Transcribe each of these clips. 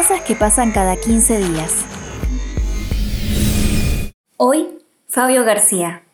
Cosas que pasan cada 15 días. Hoy, Fabio García.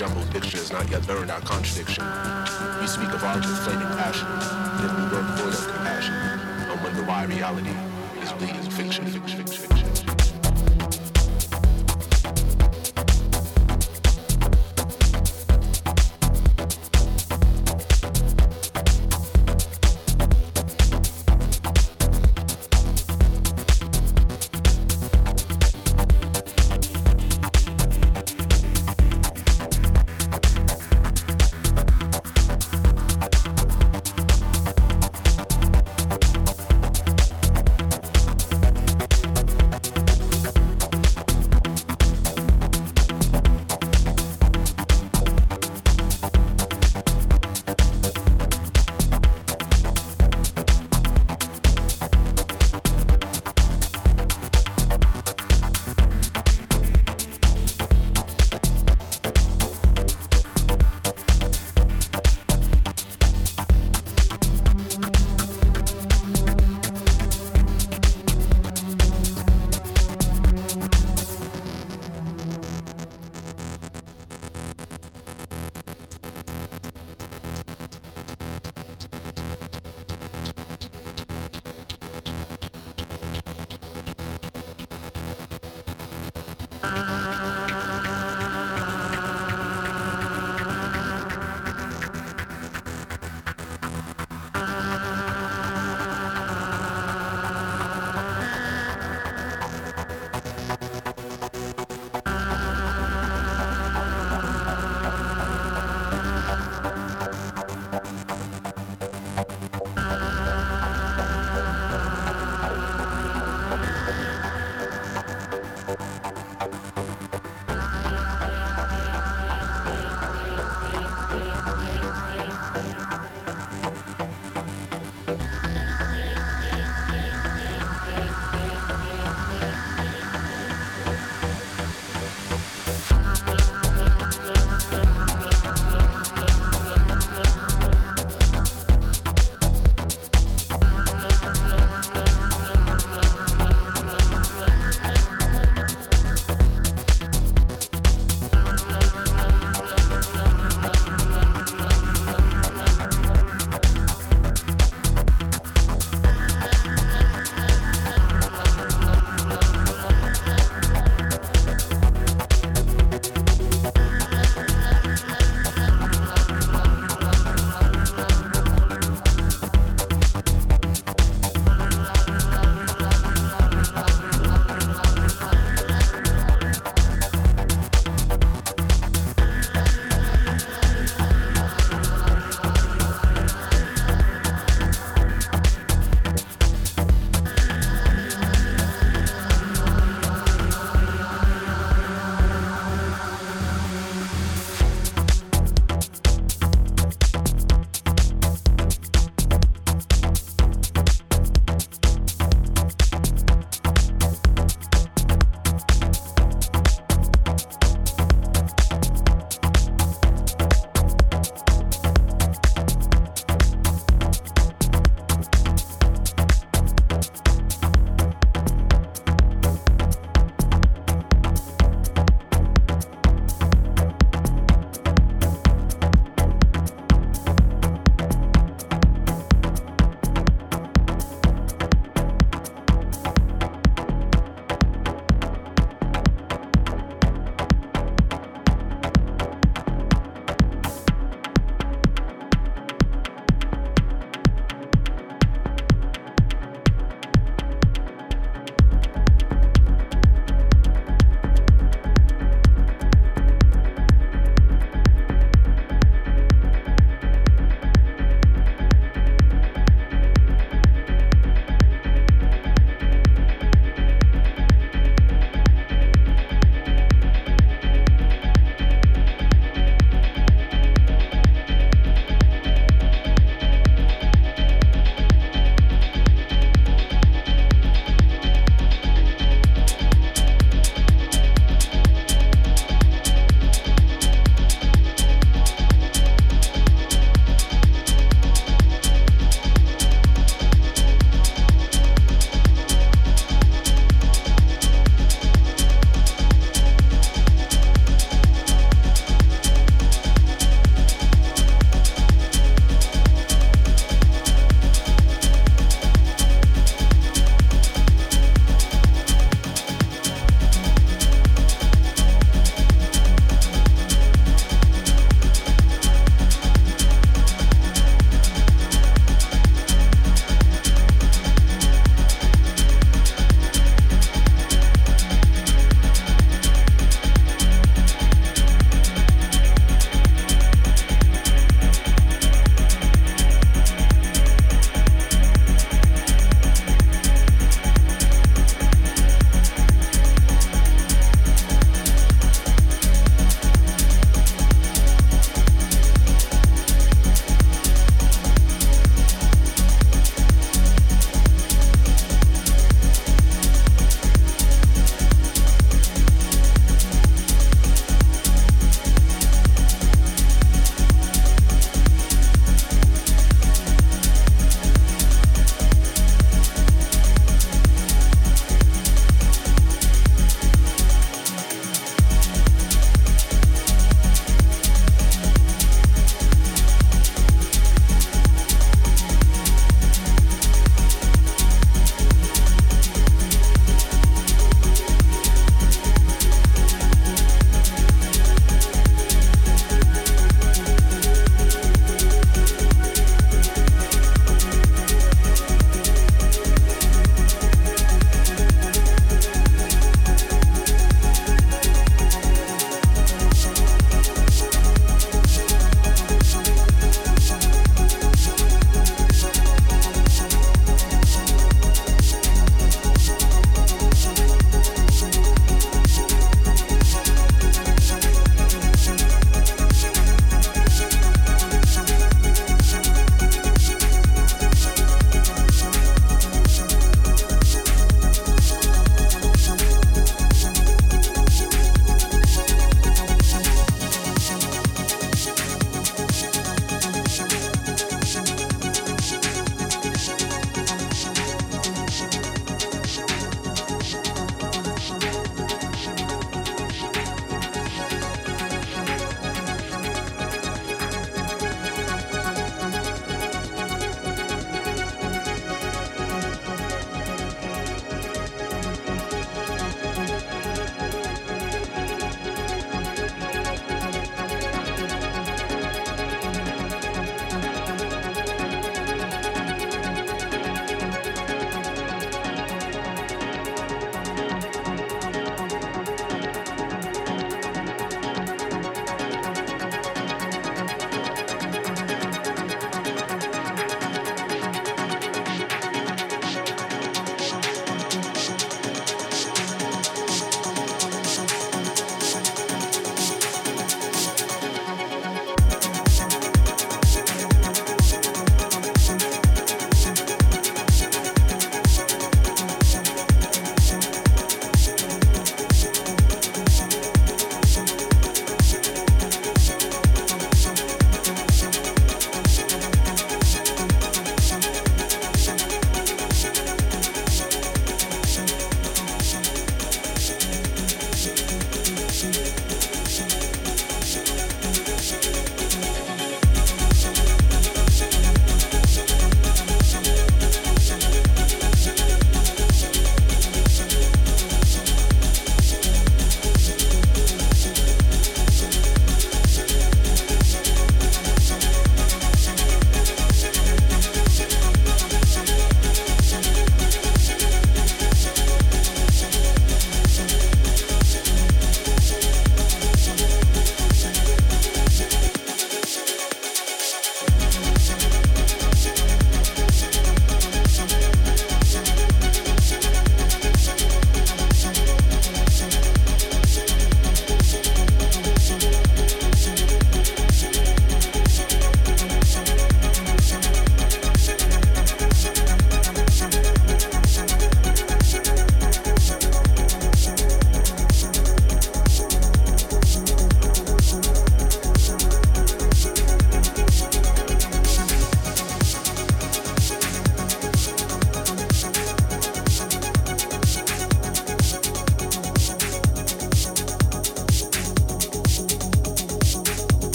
Jumbled picture has not yet learned our contradiction. We speak of art with flaming passion, yet we work void of compassion. And wonder why reality is bleeding fiction, fiction, fiction.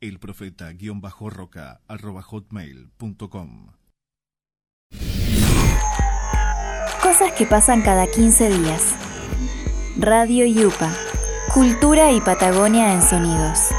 Elprofeta-roca arroba hotmail.com Cosas que pasan cada 15 días. Radio Yupa. Cultura y Patagonia en sonidos.